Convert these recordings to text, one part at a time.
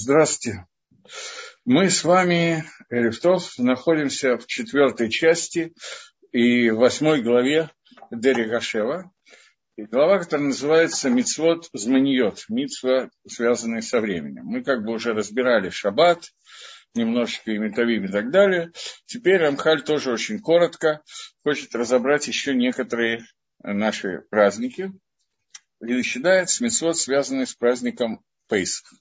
Здравствуйте. Мы с вами, Эрифтов, находимся в четвертой части и восьмой главе Дери Гашева. И глава, которая называется «Мицвод зманиот», мицва, связанные со временем. Мы как бы уже разбирали шаббат, немножечко и метавим и так далее. Теперь Рамхаль тоже очень коротко хочет разобрать еще некоторые наши праздники. И считает с митцвот, связанные с праздником Пейсах.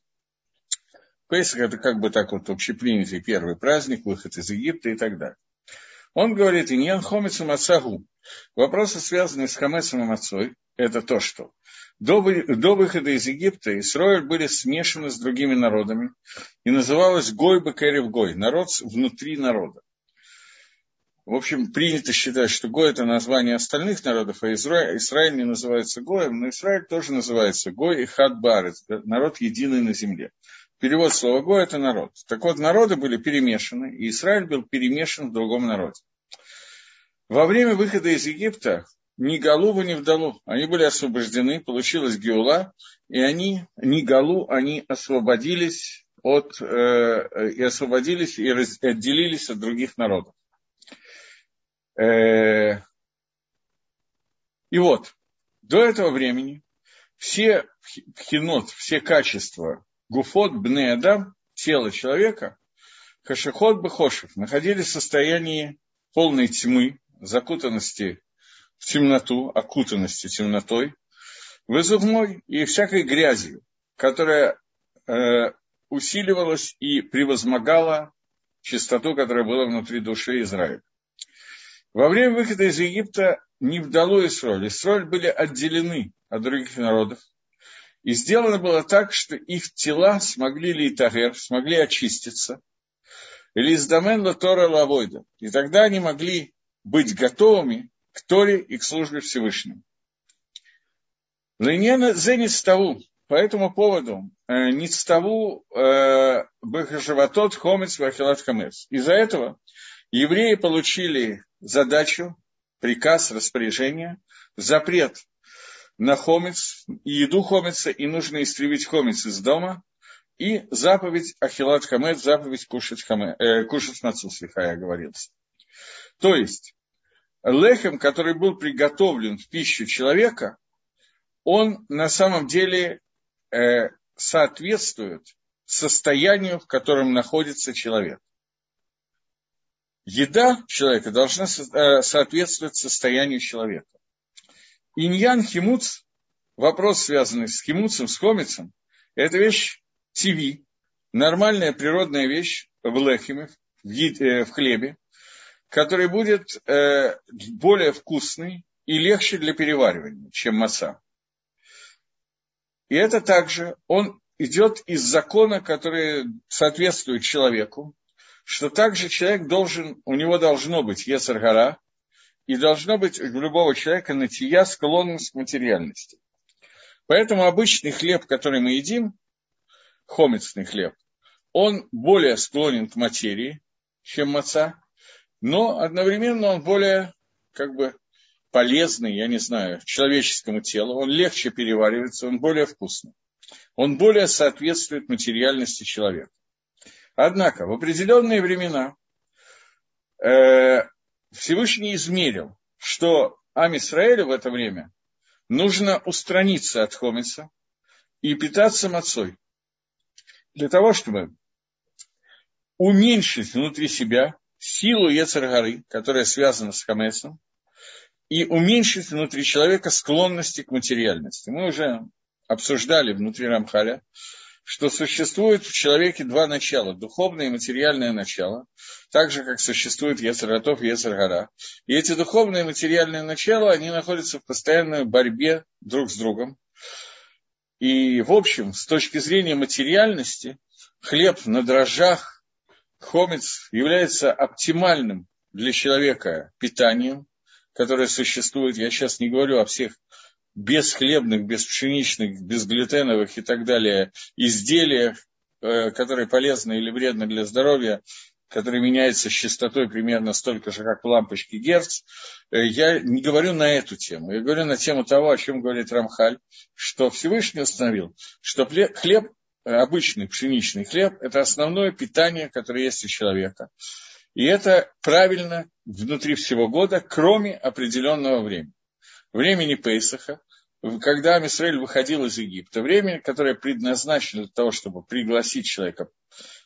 Песах – это как бы так вот общепринятый первый праздник, выход из Египта и так далее. Он говорит, иньян хомицу мацагу. Вопросы, связанные с хамецом и мацой, это то, что до, до выхода из Египта Исраиль были смешаны с другими народами и называлось Гой Бекерев Гой, народ внутри народа. В общем, принято считать, что Гой – это название остальных народов, а Израиль, Израиль не называется Гоем, но Израиль тоже называется Гой и Хад Барец, народ единый на земле. Перевод слова Гой – это народ. Так вот, народы были перемешаны, и Израиль был перемешан в другом народе. Во время выхода из Египта ни Галу, ни Вдалу, они были освобождены, получилась Геула, и они, ни Галу, они освободились от, э, и освободились, и раз, отделились от других народов. Э, и вот, до этого времени все хинот, все качества гуфот бне адам, тело человека, хашихот бехошев, находились в состоянии полной тьмы, закутанности в темноту, окутанности темнотой, вызывной и всякой грязью, которая э, усиливалась и превозмогала чистоту, которая была внутри души Израиля. Во время выхода из Египта не вдало Исроль. Исроль были отделены от других народов, и сделано было так, что их тела смогли литагер, смогли очиститься. Или издамен Тора лавойда. И тогда они могли быть готовыми к Торе и к службе Всевышнему. Ленена зеництаву. По этому поводу э, ництаву э, бахашаватот хомец вахилат хамец. Из-за этого евреи получили задачу, приказ, распоряжение, запрет на хомец, еду хомица, и нужно истребить хомец из дома, и заповедь Ахилат Хамед, заповедь кушать, хаме, э, кушать мацу, слегка я говорился. То есть, лехем, который был приготовлен в пищу человека, он на самом деле э, соответствует состоянию, в котором находится человек. Еда человека должна э, соответствовать состоянию человека. Иньян химуц, вопрос, связанный с химуцем, с хомицем, это вещь ТВ, нормальная природная вещь в лехиме, в, э, в хлебе, который будет э, более вкусный и легче для переваривания, чем маца. И это также, он идет из закона, который соответствует человеку, что также человек должен, у него должно быть Ецаргара, и должно быть у любого человека натия склонность к материальности. Поэтому обычный хлеб, который мы едим, хомецный хлеб, он более склонен к материи, чем маца, но одновременно он более как бы полезный, я не знаю, человеческому телу, он легче переваривается, он более вкусный. Он более соответствует материальности человека. Однако в определенные времена э, Всевышний измерил, что Амисраэлю в это время нужно устраниться от хомица и питаться мацой. Для того, чтобы уменьшить внутри себя силу Ецаргары, которая связана с хамецом, и уменьшить внутри человека склонности к материальности. Мы уже обсуждали внутри Рамхаля, что существует в человеке два начала, духовное и материальное начало, так же, как существует Ецаратов и Ецаргара. И эти духовные и материальные начала, они находятся в постоянной борьбе друг с другом. И, в общем, с точки зрения материальности, хлеб на дрожжах, хомец является оптимальным для человека питанием, которое существует. Я сейчас не говорю о всех бесхлебных, беспшеничных, безглютеновых и так далее изделиях, э, которые полезны или вредны для здоровья, которые меняются с частотой примерно столько же, как в лампочке Герц, э, я не говорю на эту тему. Я говорю на тему того, о чем говорит Рамхаль, что Всевышний установил, что хлеб обычный пшеничный хлеб – это основное питание, которое есть у человека. И это правильно внутри всего года, кроме определенного времени. Времени Пейсаха, когда Амисраэль выходил из Египта, время, которое предназначено для того, чтобы пригласить человека,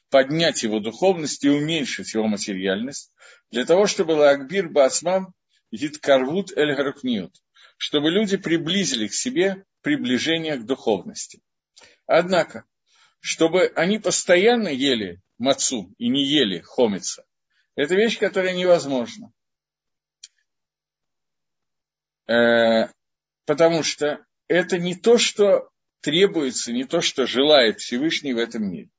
поднять его духовность и уменьшить его материальность, для того, чтобы Лагбир Бацмам Гиткарвут Эль Гарукниют, чтобы люди приблизили к себе приближение к духовности. Однако, чтобы они постоянно ели мацу и не ели хомица, это вещь, которая невозможна. Э, потому что это не то, что требуется, не то, что желает Всевышний в этом мире.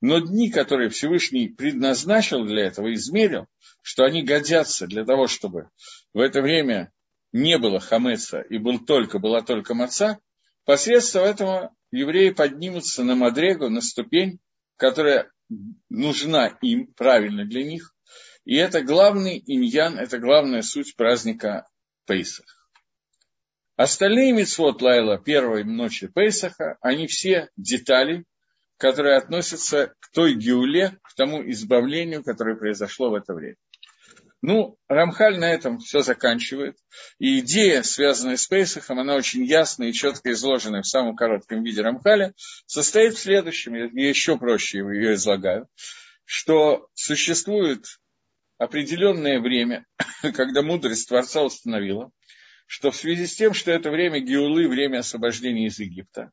Но дни, которые Всевышний предназначил для этого, измерил, что они годятся для того, чтобы в это время не было хамеца и был только, была только маца, посредством этого евреи поднимутся на Мадрегу, на ступень, которая нужна им, правильно для них. И это главный иньян, это главная суть праздника Пейсах. Остальные мецвод Лайла первой ночи Пейсаха, они все детали, которые относятся к той геуле, к тому избавлению, которое произошло в это время. Ну, Рамхаль на этом все заканчивает. И идея, связанная с Пейсахом, она очень ясная и четко изложена в самом коротком виде Рамхаля, состоит в следующем, я еще проще ее излагаю, что существует определенное время, когда мудрость Творца установила, что в связи с тем, что это время Геулы, время освобождения из Египта,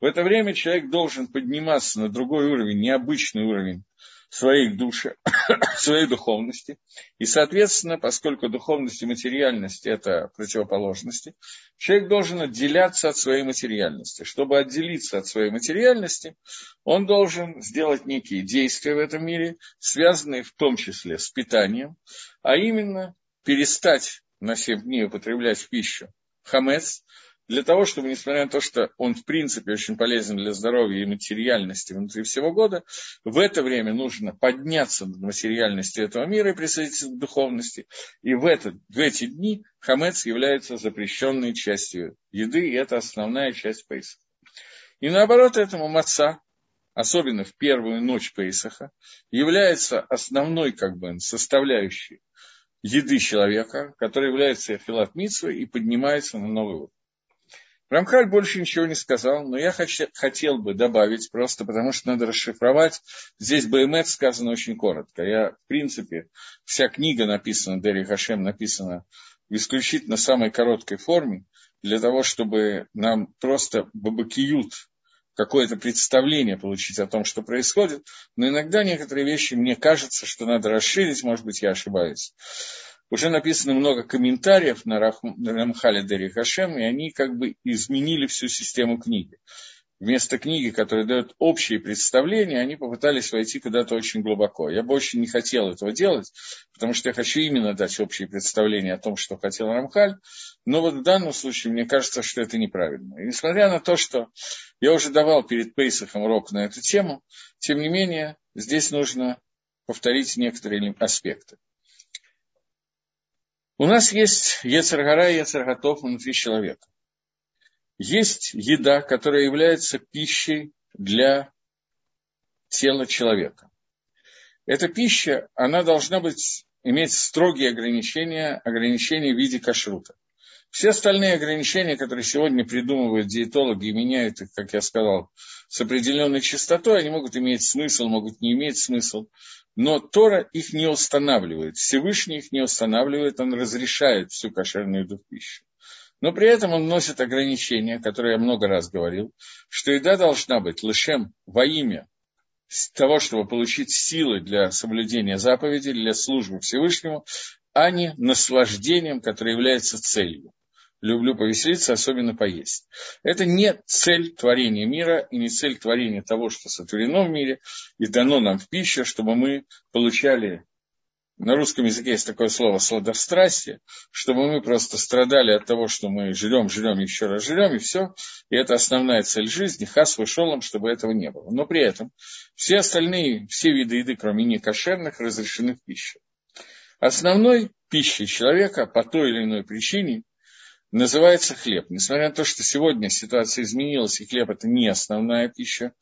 в это время человек должен подниматься на другой уровень, необычный уровень своей души, своей духовности. И, соответственно, поскольку духовность и материальность – это противоположности, человек должен отделяться от своей материальности. Чтобы отделиться от своей материальности, он должен сделать некие действия в этом мире, связанные в том числе с питанием, а именно перестать на 7 дней употреблять в пищу хамец, для того, чтобы, несмотря на то, что он в принципе очень полезен для здоровья и материальности внутри всего года, в это время нужно подняться над материальностью этого мира и присоединиться к духовности. И в, это, в эти дни хамец является запрещенной частью еды, и это основная часть Пейсаха. И наоборот этому маца, особенно в первую ночь Пейсаха, является основной как бы, составляющей еды человека, которая является филат и поднимается на новый уровень. Рамхаль больше ничего не сказал, но я хотел бы добавить, просто потому что надо расшифровать. Здесь БМЭТ сказано очень коротко. Я, в принципе, вся книга написана, Дерри Хашем написана в исключительно самой короткой форме, для того, чтобы нам просто бабакиют какое-то представление получить о том, что происходит. Но иногда некоторые вещи мне кажется, что надо расширить, может быть, я ошибаюсь уже написано много комментариев на Рамхале Хашем, и они как бы изменили всю систему книги. Вместо книги, которая дает общие представления, они попытались войти куда-то очень глубоко. Я бы очень не хотел этого делать, потому что я хочу именно дать общие представления о том, что хотел Рамхаль. Но вот в данном случае мне кажется, что это неправильно. И несмотря на то, что я уже давал перед Пейсахом урок на эту тему, тем не менее, здесь нужно повторить некоторые аспекты. У нас есть Ецаргара и Ецарготов внутри человека. Есть еда, которая является пищей для тела человека. Эта пища, она должна быть, иметь строгие ограничения, ограничения в виде кашрута. Все остальные ограничения, которые сегодня придумывают диетологи и меняют их, как я сказал, с определенной частотой, они могут иметь смысл, могут не иметь смысл но Тора их не устанавливает, Всевышний их не устанавливает, он разрешает всю кошерную еду в пищу. Но при этом он носит ограничения, которые я много раз говорил, что еда должна быть лишем во имя того, чтобы получить силы для соблюдения заповедей, для службы Всевышнему, а не наслаждением, которое является целью люблю повеселиться, особенно поесть. Это не цель творения мира и не цель творения того, что сотворено в мире и дано нам в пищу, чтобы мы получали на русском языке есть такое слово сладострастие, чтобы мы просто страдали от того, что мы жрем, жрем, еще раз жрем, и все. И это основная цель жизни, хас вышелом, чтобы этого не было. Но при этом все остальные, все виды еды, кроме некошерных, разрешены в пищу. Основной пищей человека по той или иной причине называется хлеб. Несмотря на то, что сегодня ситуация изменилась, и хлеб это не основная пища,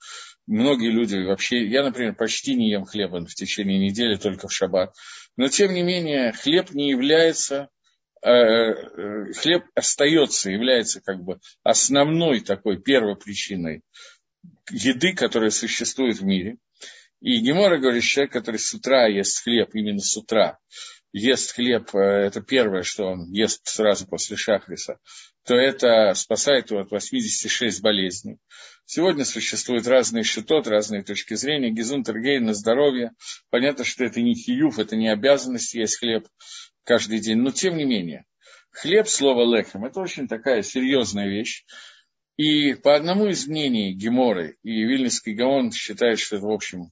многие люди вообще, я, например, почти не ем хлеба в течение недели, только в шаббат, но тем не менее хлеб не является э, э, хлеб остается, является как бы основной такой первой причиной еды, которая существует в мире. И Гемора говорит, человек, который с утра ест хлеб, именно с утра, ест хлеб, э, это первое, что он ест сразу после шахриса, то это спасает его от 86 болезней. Сегодня существуют разные шитот, разные точки зрения. Гизун Тергейн на здоровье. Понятно, что это не хиюф, это не обязанность есть хлеб каждый день. Но тем не менее, хлеб, слово лехем, это очень такая серьезная вещь. И по одному из мнений Геморы и Вильнинский Гаон считает, что это, в общем,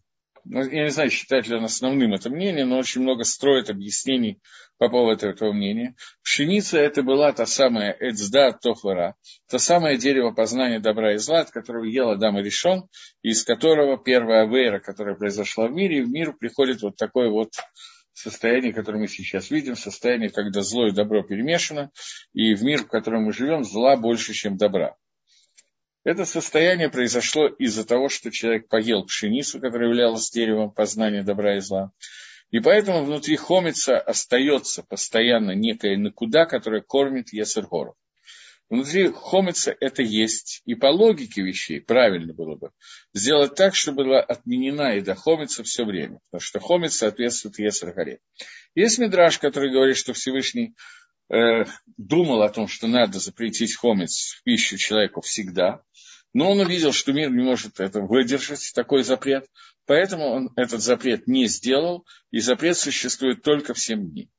я не знаю, считает ли он основным это мнение, но очень много строит объяснений по поводу этого мнения. Пшеница это была та самая Эцда Тофара, то самое дерево познания добра и зла, от которого ел Адам и решен, из которого первая вера, которая произошла в мире, и в мир приходит вот такое вот состояние, которое мы сейчас видим, состояние, когда зло и добро перемешано, и в мир, в котором мы живем, зла больше, чем добра. Это состояние произошло из-за того, что человек поел пшеницу, которая являлась деревом познания добра и зла. И поэтому внутри хомица остается постоянно некая накуда, которая кормит Есергору. Внутри хомица это есть. И по логике вещей правильно было бы сделать так, чтобы была отменена еда хомица все время. Потому что хомиц соответствует Есергоре. Есть мидраж, который говорит, что Всевышний думал о том, что надо запретить хомец в пищу человеку всегда. Но он увидел, что мир не может это выдержать, такой запрет, поэтому он этот запрет не сделал, и запрет существует только в 7 дней.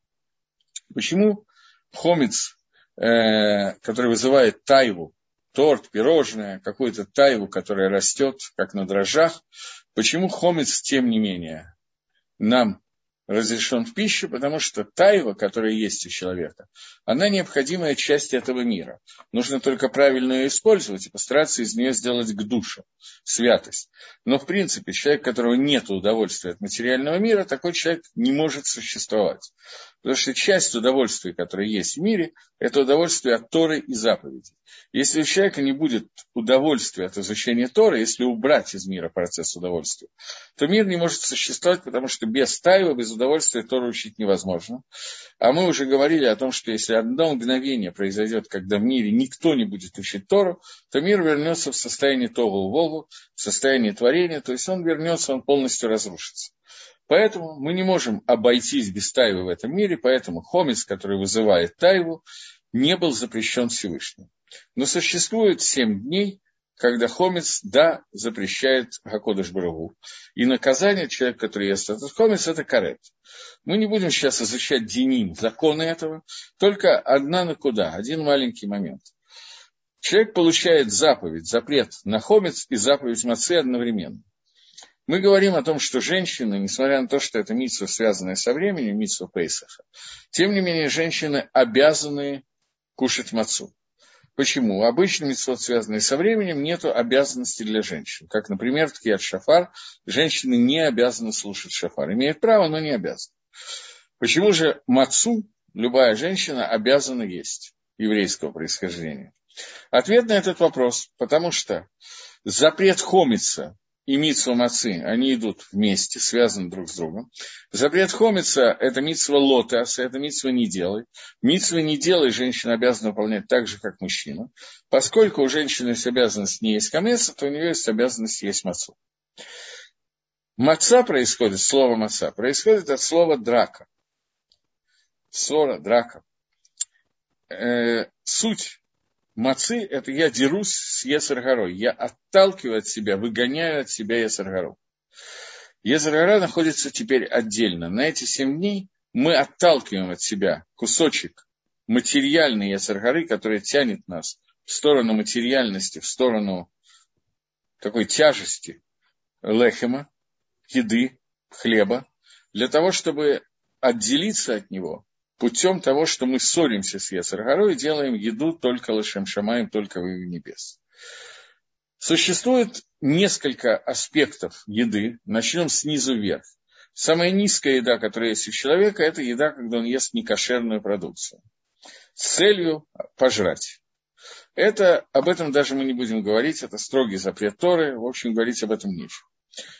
Почему хомец, э, который вызывает тайву, торт, пирожное, какую-то тайву, которая растет, как на дрожжах, почему хомец, тем не менее, нам разрешен в пищу, потому что тайва, которая есть у человека, она необходимая часть этого мира. Нужно только правильно ее использовать и постараться из нее сделать к душе, святость. Но, в принципе, человек, которого нет удовольствия от материального мира, такой человек не может существовать. Потому что часть удовольствия, которое есть в мире, это удовольствие от Торы и заповедей. Если у человека не будет удовольствия от изучения Торы, если убрать из мира процесс удовольствия, то мир не может существовать, потому что без тайва, без удовольствия Тору учить невозможно. А мы уже говорили о том, что если одно мгновение произойдет, когда в мире никто не будет учить Тору, то мир вернется в состояние Тогу Вову, в состояние творения, то есть он вернется, он полностью разрушится. Поэтому мы не можем обойтись без тайвы в этом мире, поэтому хомец, который вызывает тайву, не был запрещен Всевышним. Но существует семь дней, когда хомец, да, запрещает Гакодыш Барагу. И наказание человека, который ест этот хомец, это карет. Мы не будем сейчас изучать диним, законы этого, только одна на куда, один маленький момент. Человек получает заповедь, запрет на хомец и заповедь мацы одновременно. Мы говорим о том, что женщины, несмотря на то, что это митсва, связанная со временем, митсва Пейсаха, тем не менее женщины обязаны кушать мацу. Почему? Обычно митцвот, связанные со временем, нет обязанности для женщин. Как, например, в Ткият Шафар женщины не обязаны слушать шафар. Имеют право, но не обязаны. Почему же мацу любая женщина обязана есть еврейского происхождения? Ответ на этот вопрос, потому что запрет хомица и митсва мацы, они идут вместе, связаны друг с другом. Запрет хомица – это митсва лотас, это митсва не делай. Митсва не делай женщина обязана выполнять так же, как мужчина. Поскольку у женщины есть обязанность не есть камеса, то у нее есть обязанность есть мацу. Маца происходит, слово маца, происходит от слова драка. Ссора, драка. Э, суть Мацы – это я дерусь с Есаргарой. Я отталкиваю от себя, выгоняю от себя Есаргару. Езаргара находится теперь отдельно. На эти семь дней мы отталкиваем от себя кусочек материальной Езаргары, который тянет нас в сторону материальности, в сторону такой тяжести лехема, еды, хлеба, для того, чтобы отделиться от него путем того, что мы ссоримся с Ецаргарой делаем еду только Лашем Шамаем, только в небес. Существует несколько аспектов еды. Начнем снизу вверх. Самая низкая еда, которая есть у человека, это еда, когда он ест некошерную продукцию. с целью пожрать. Это, об этом даже мы не будем говорить, это строгий запрет Торы, в общем, говорить об этом нечего.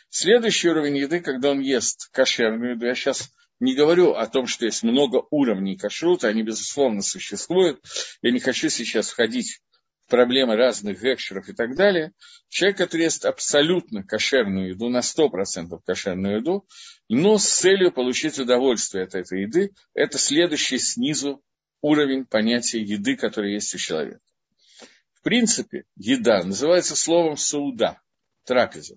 Следующий уровень еды, когда он ест кошерную еду, я сейчас не говорю о том, что есть много уровней кашрута, они, безусловно, существуют. Я не хочу сейчас входить в проблемы разных гекшеров и так далее. Человек, который ест абсолютно кошерную еду, на 100% кошерную еду, но с целью получить удовольствие от этой еды, это следующий снизу уровень понятия еды, который есть у человека. В принципе, еда называется словом сауда, трапеза.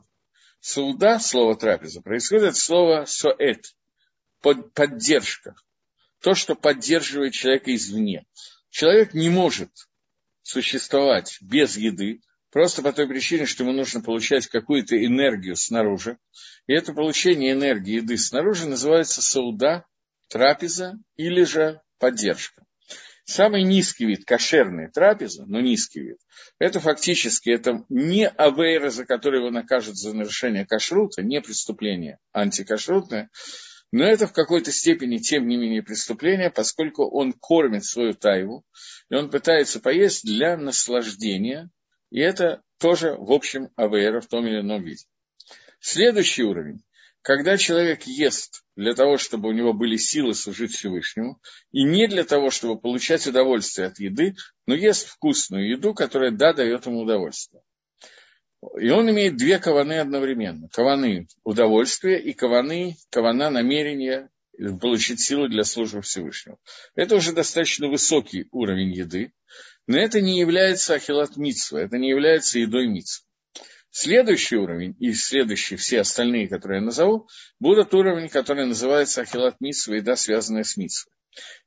Сауда, слово трапеза, происходит от слова соэт, поддержка. То, что поддерживает человека извне. Человек не может существовать без еды, просто по той причине, что ему нужно получать какую-то энергию снаружи. И это получение энергии еды снаружи называется сауда, трапеза или же поддержка. Самый низкий вид, кошерная трапеза, но низкий вид, это фактически это не авейра, за который его накажут за нарушение кашрута, не преступление антикашрутное, но это в какой-то степени, тем не менее, преступление, поскольку он кормит свою тайву, и он пытается поесть для наслаждения, и это тоже, в общем, АВР в том или ином виде. Следующий уровень. Когда человек ест для того, чтобы у него были силы служить Всевышнему, и не для того, чтобы получать удовольствие от еды, но ест вкусную еду, которая, да, дает ему удовольствие. И он имеет две каваны одновременно. Каваны удовольствия и каваны, кавана намерения получить силу для службы Всевышнего. Это уже достаточно высокий уровень еды, но это не является ахилат митсва, это не является едой митсва. Следующий уровень и следующие, все остальные, которые я назову, будут уровень, который называется ахилат митсва, еда, связанная с митсвой.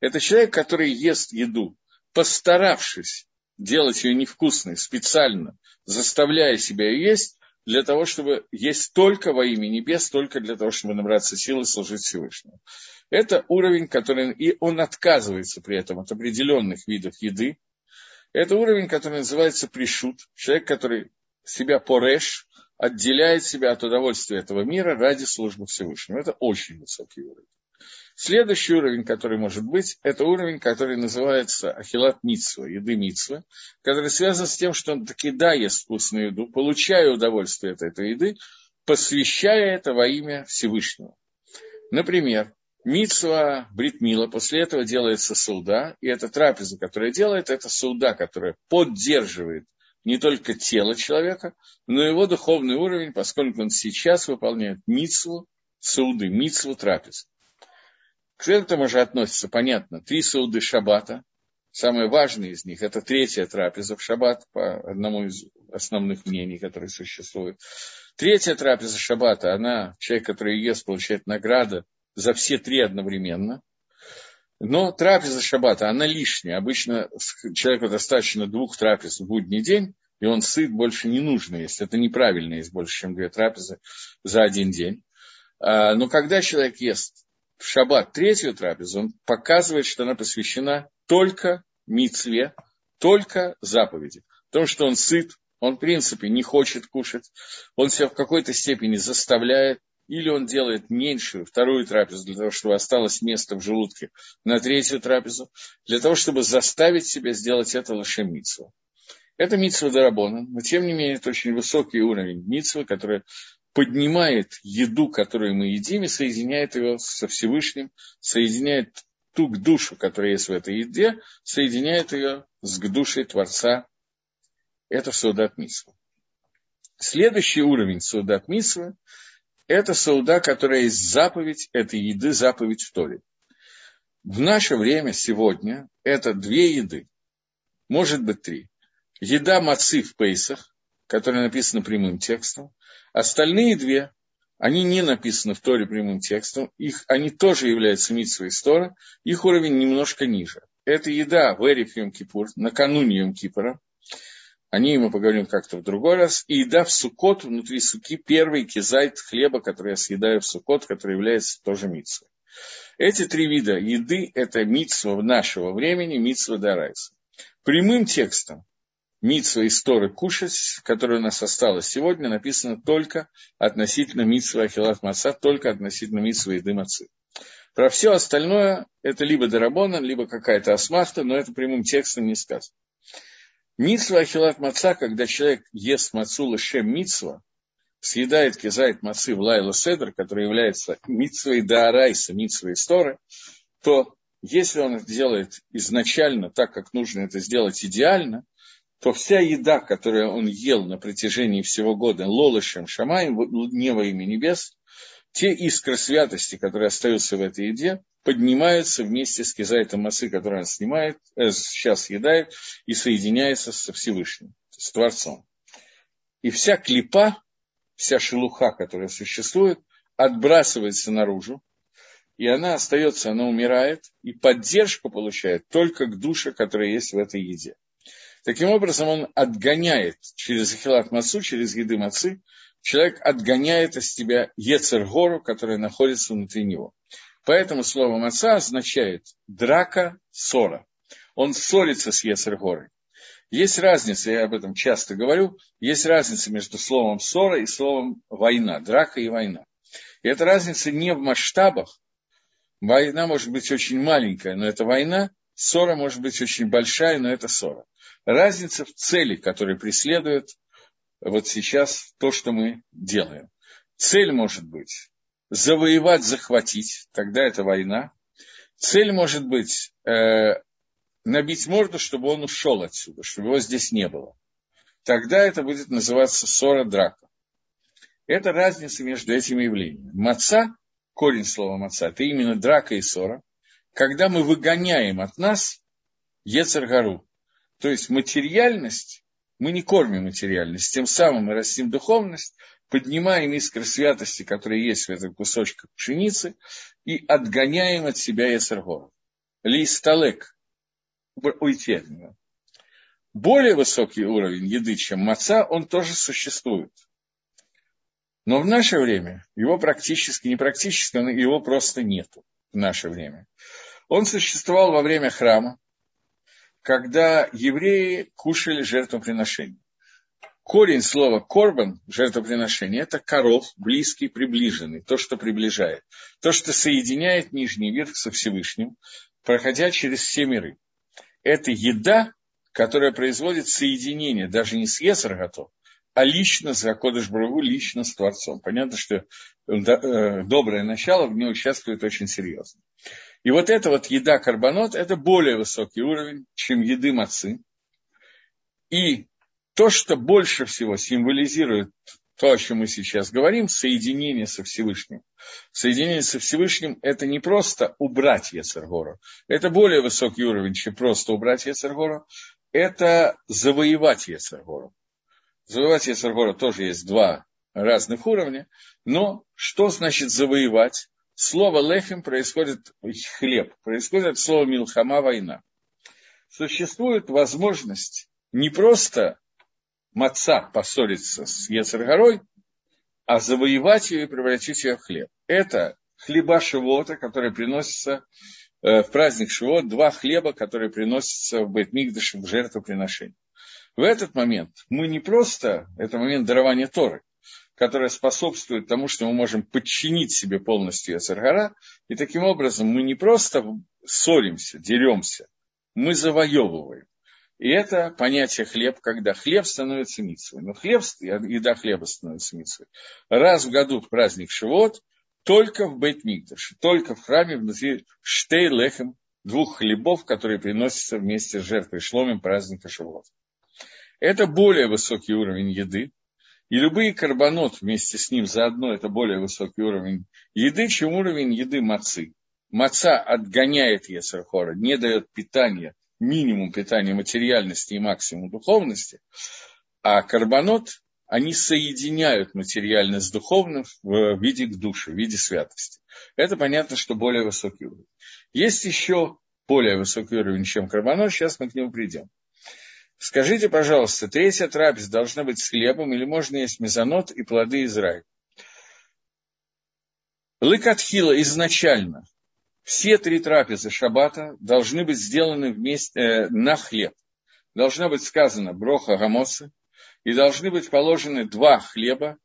Это человек, который ест еду, постаравшись делать ее невкусной специально, заставляя себя есть, для того, чтобы есть только во имя небес, только для того, чтобы набраться силы служить Всевышнему. Это уровень, который... И он отказывается при этом от определенных видов еды. Это уровень, который называется пришут. Человек, который себя пореш, отделяет себя от удовольствия этого мира ради службы Всевышнему. Это очень высокий уровень. Следующий уровень, который может быть, это уровень, который называется ахилат митсва, еды митсва, который связан с тем, что он таки да, ест вкусную еду, получая удовольствие от этой еды, посвящая это во имя Всевышнего. Например, Митсва Бритмила, после этого делается суда, и эта трапеза, которая делает, это суда, которая поддерживает не только тело человека, но и его духовный уровень, поскольку он сейчас выполняет митсву, суды, митсву трапезы. К этому же относятся, понятно, три сауды шаббата. Самое важное из них – это третья трапеза в шаббат, по одному из основных мнений, которые существуют. Третья трапеза шаббата, она, человек, который ест, получает награду за все три одновременно. Но трапеза шаббата, она лишняя. Обычно человеку достаточно двух трапез в будний день, и он сыт, больше не нужно, если это неправильно, есть больше, чем две трапезы за один день. А, но когда человек ест в шаббат третью трапезу, он показывает, что она посвящена только мицве, только заповеди. Потому что он сыт, он, в принципе, не хочет кушать, он себя в какой-то степени заставляет, или он делает меньшую, вторую трапезу, для того, чтобы осталось место в желудке на третью трапезу, для того, чтобы заставить себя сделать это лошемицу. Это митсва Дарабона, но тем не менее это очень высокий уровень митсвы, который поднимает еду, которую мы едим, и соединяет ее со Всевышним, соединяет ту к душу, которая есть в этой еде, соединяет ее с к душе Творца. Это Саудат Мисва. Следующий уровень Саудат Мисва – это Сауда, которая есть заповедь этой еды, заповедь в Торе. В наше время сегодня это две еды, может быть три. Еда мацы в Пейсах, которая написана прямым текстом, Остальные две, они не написаны в Торе прямым текстом, их, они тоже являются митсвой Тора, их уровень немножко ниже. Это еда в Эриф Йом Кипур, накануне Йом Кипура, о ней мы поговорим как-то в другой раз. И еда в сукот, внутри суки, первый кизайт хлеба, который я съедаю в сукот, который является тоже митсвой. Эти три вида еды – это митсва нашего времени, митсва дарайса. Прямым текстом Митсва из Торы кушать, которая у нас осталась сегодня, написано только относительно Митсва Ахилат Маца, только относительно Митсва еды Мацы. Про все остальное это либо Дарабона, либо какая-то асмахта, но это прямым текстом не сказано. Митсва Ахилат Маца, когда человек ест мацу лешем митсва, съедает кизайт мацы в лайла седр, который является митсвой даарайса, митсвой истории, то если он это делает изначально так, как нужно это сделать идеально, то вся еда, которую он ел на протяжении всего года, лолышем шамаем, не во имя небес, те искры святости, которые остаются в этой еде, поднимаются вместе с кизайтом массы, который он снимает, э, сейчас съедает, и соединяется со Всевышним, с Творцом. И вся клипа, вся шелуха, которая существует, отбрасывается наружу, и она остается, она умирает, и поддержку получает только к душе, которая есть в этой еде. Таким образом, он отгоняет через Ахилат Мацу, через еды Мацы, человек отгоняет из тебя Ецергору, которая находится внутри него. Поэтому слово Маца означает драка, ссора. Он ссорится с Ецергорой. Есть разница, я об этом часто говорю, есть разница между словом ссора и словом война, драка и война. И эта разница не в масштабах. Война может быть очень маленькая, но это война, ссора может быть очень большая, но это ссора. Разница в цели, которую преследует вот сейчас то, что мы делаем. Цель может быть завоевать, захватить, тогда это война. Цель может быть э, набить морду, чтобы он ушел отсюда, чтобы его здесь не было. Тогда это будет называться ссора драка. Это разница между этими явлениями. Маца, корень слова маца, это именно драка и ссора. Когда мы выгоняем от нас Ецаргару, то есть материальность, мы не кормим материальность, тем самым мы растим духовность, поднимаем искры святости, которые есть в этом кусочке пшеницы, и отгоняем от себя Есаргора. Листалек, уйти от него. Более высокий уровень еды, чем маца, он тоже существует. Но в наше время его практически, не практически, его просто нету в наше время. Он существовал во время храма, когда евреи кушали жертвоприношение. Корень слова корбан, жертвоприношение, это коров, близкий, приближенный, то, что приближает, то, что соединяет нижний верх со Всевышним, проходя через все миры. Это еда, которая производит соединение, даже не с Ецаргато, а лично с Акодыш Брагу, лично с Творцом. Понятно, что э, доброе начало в ней участвует очень серьезно. И вот эта вот еда карбонот, это более высокий уровень, чем еды мацы. И то, что больше всего символизирует то, о чем мы сейчас говорим, соединение со Всевышним. Соединение со Всевышним – это не просто убрать Ецергору. Это более высокий уровень, чем просто убрать Ецергору. Это завоевать Ецергору. Завоевать Ецергору тоже есть два разных уровня. Но что значит завоевать? Слово лехем происходит хлеб, происходит от слова милхама война. Существует возможность не просто маца поссориться с Ецаргорой, а завоевать ее и превратить ее в хлеб. Это хлеба Шивота, которые приносятся э, в праздник Шивот, два хлеба, которые приносятся в Бетмигдаш в жертвоприношение. В этот момент мы не просто, это момент дарования Торы, которая способствует тому, что мы можем подчинить себе полностью Яцергара, и таким образом мы не просто ссоримся, деремся, мы завоевываем. И это понятие хлеб, когда хлеб становится митцвой. Но хлеб, еда хлеба становится митцвой. Раз в году в праздник Шивот, только в Бейт-Мигдаш, только в храме внутри штей лехем, двух хлебов, которые приносятся вместе с жертвой шломим праздника Шивот. Это более высокий уровень еды, и любые карбонот вместе с ним заодно это более высокий уровень еды, чем уровень еды мацы. Маца отгоняет Есархора, не дает питания, минимум питания материальности и максимум духовности, а карбонот, они соединяют материально с духовным в виде к душе, в виде святости. Это понятно, что более высокий уровень. Есть еще более высокий уровень, чем карбонот, сейчас мы к нему придем. Скажите, пожалуйста, третья трапеза должна быть с хлебом или можно есть мезонот и плоды Израиля? Лыкатхила изначально все три трапезы шаббата должны быть сделаны вместе, э, на хлеб. Должно быть сказано броха гамосы, и должны быть положены два хлеба.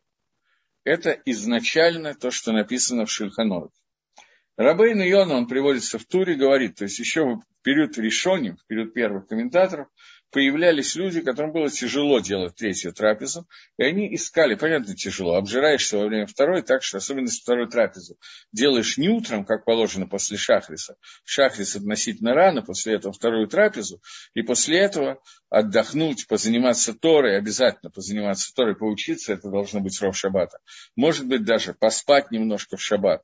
Это изначально то, что написано в Шульханоре. Рабейн Йона, он приводится в туре, говорит, то есть еще в период решения, в период первых комментаторов, появлялись люди, которым было тяжело делать третью трапезу, и они искали, понятно, тяжело, обжираешься во время второй, так что особенность второй трапезы делаешь не утром, как положено после шахриса, шахрис относительно рано, после этого вторую трапезу, и после этого отдохнуть, позаниматься Торой, обязательно позаниматься Торой, поучиться, это должно быть ров шаббата. Может быть, даже поспать немножко в шаббат,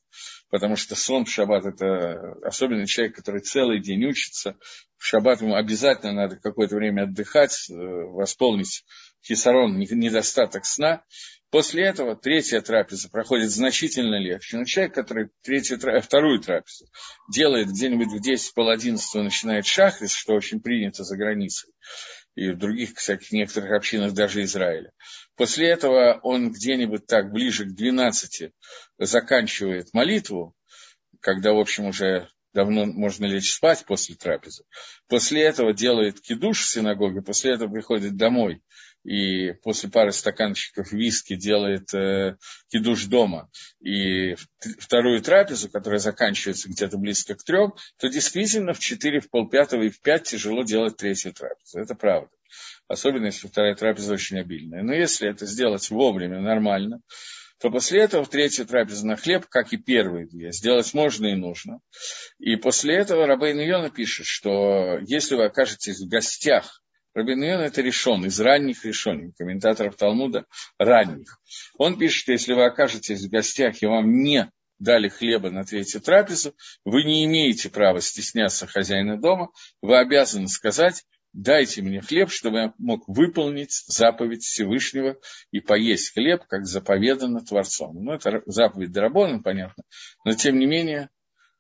потому что сон в шаббат – это особенный человек, который целый день учится, в шаббат ему обязательно надо какое-то время отдыхать, э, восполнить хисарон, недостаток сна. После этого третья трапеза проходит значительно легче. Но человек, который третью, вторую трапезу делает где-нибудь в 10 пол 11 начинает шахрис, что очень принято за границей, и в других всяких некоторых общинах даже Израиля. После этого он где-нибудь так ближе к 12 заканчивает молитву, когда, в общем, уже давно можно лечь спать после трапезы. После этого делает кидуш в синагоге, после этого приходит домой и после пары стаканчиков виски делает э, кидуш дома и вторую трапезу, которая заканчивается где-то близко к трем, то действительно в четыре, в полпятого и в пять тяжело делать третью трапезу. Это правда. Особенно, если вторая трапеза очень обильная. Но если это сделать вовремя, нормально, то после этого в третью трапезу на хлеб, как и первые две, сделать можно и нужно. И после этого Рабейн Йона пишет, что если вы окажетесь в гостях, Рабейн Йона это решен, из ранних решений, комментаторов Талмуда, ранних. Он пишет, что если вы окажетесь в гостях и вам не дали хлеба на третью трапезу, вы не имеете права стесняться хозяина дома, вы обязаны сказать, дайте мне хлеб, чтобы я мог выполнить заповедь Всевышнего и поесть хлеб, как заповедано Творцом. Ну, это заповедь Дарабона, понятно, но тем не менее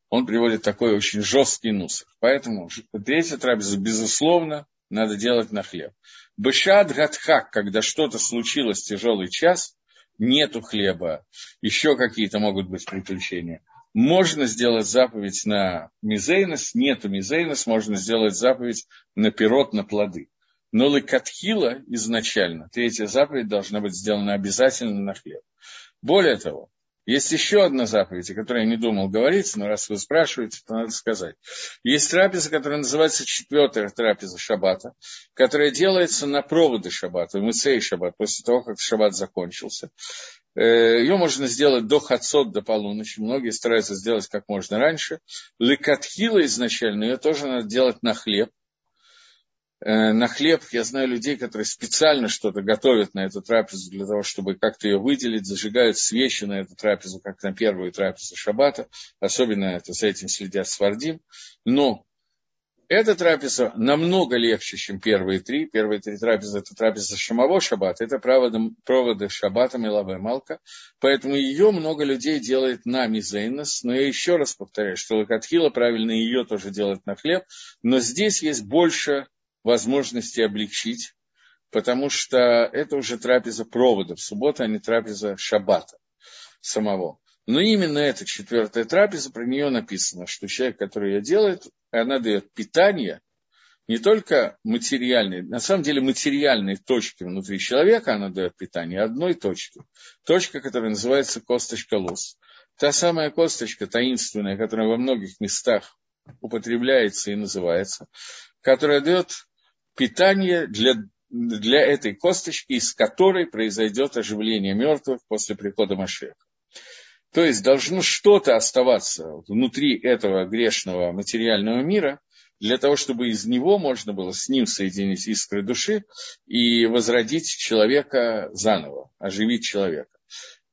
он приводит такой очень жесткий нусах. Поэтому третья трапеза, безусловно, надо делать на хлеб. Бешад Гатхак, когда что-то случилось, тяжелый час, нету хлеба, еще какие-то могут быть приключения – можно сделать заповедь на мизейнос, нету мизейнос, можно сделать заповедь на пирот, на плоды. Но лыкатхила изначально, третья заповедь должна быть сделана обязательно на хлеб. Более того, есть еще одна заповедь, о которой я не думал говорить, но раз вы спрашиваете, то надо сказать. Есть трапеза, которая называется четвертая трапеза шаббата, которая делается на проводы шаббата, в Муцей шаббат, после того, как шаббат закончился. Э, Ее можно сделать до хацот, до полуночи. Многие стараются сделать как можно раньше. Лекатхила изначально, ее тоже надо делать на хлеб. Э, на хлеб я знаю людей, которые специально что-то готовят на эту трапезу для того, чтобы как-то ее выделить, зажигают свечи на эту трапезу, как на первую трапезу шаббата. Особенно это, за этим следят свардим. Но эта трапеза намного легче, чем первые три. Первые три трапезы – это трапеза Шамово Шаббата, это проводы, проводы Шаббата Милаве Малка. Поэтому ее много людей делает на мизейнос. Но я еще раз повторяю, что Лакатхила правильно ее тоже делать на хлеб. Но здесь есть больше возможности облегчить, потому что это уже трапеза проводов. Суббота, а не трапеза Шаббата самого. Но именно эта четвертая трапеза, про нее написано, что человек, который ее делает, она дает питание не только материальной, на самом деле материальной точки внутри человека она дает питание, одной точки. Точка, которая называется косточка лос. Та самая косточка таинственная, которая во многих местах употребляется и называется, которая дает питание для, для этой косточки, из которой произойдет оживление мертвых после прихода Машеха. То есть должно что-то оставаться внутри этого грешного материального мира, для того, чтобы из него можно было с ним соединить искры души и возродить человека заново, оживить человека.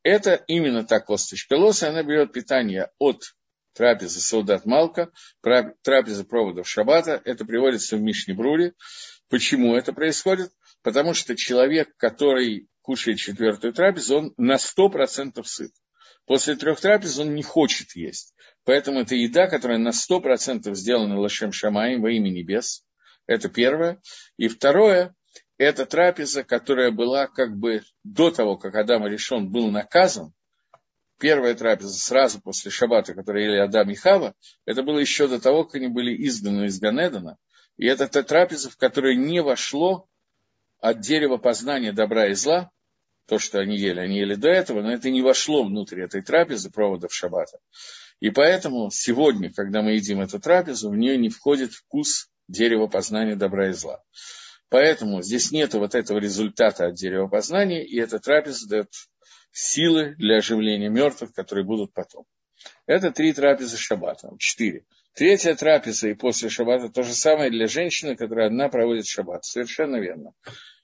Это именно та косточка лоса, она берет питание от трапезы солдат Малка, трапезы проводов Шаббата. Это приводится в Мишне Брули. Почему это происходит? Потому что человек, который кушает четвертую трапезу, он на 100% сыт. После трех трапез он не хочет есть. Поэтому это еда, которая на 100% сделана Лашем Шамаем во имя небес. Это первое. И второе, это трапеза, которая была как бы до того, как Адам решен был наказан. Первая трапеза сразу после Шаббата, которую ели Адам и Хава, это было еще до того, как они были изданы из Ганедана. И это та трапеза, в которой не вошло от дерева познания добра и зла, то, что они ели, они ели до этого, но это не вошло внутрь этой трапезы проводов шаббата. И поэтому сегодня, когда мы едим эту трапезу, в нее не входит вкус дерева познания добра и зла. Поэтому здесь нет вот этого результата от дерева познания, и эта трапеза дает силы для оживления мертвых, которые будут потом. Это три трапезы шаббата, четыре. Третья трапеза и после шаббата то же самое для женщины, которая одна проводит шаббат. Совершенно верно.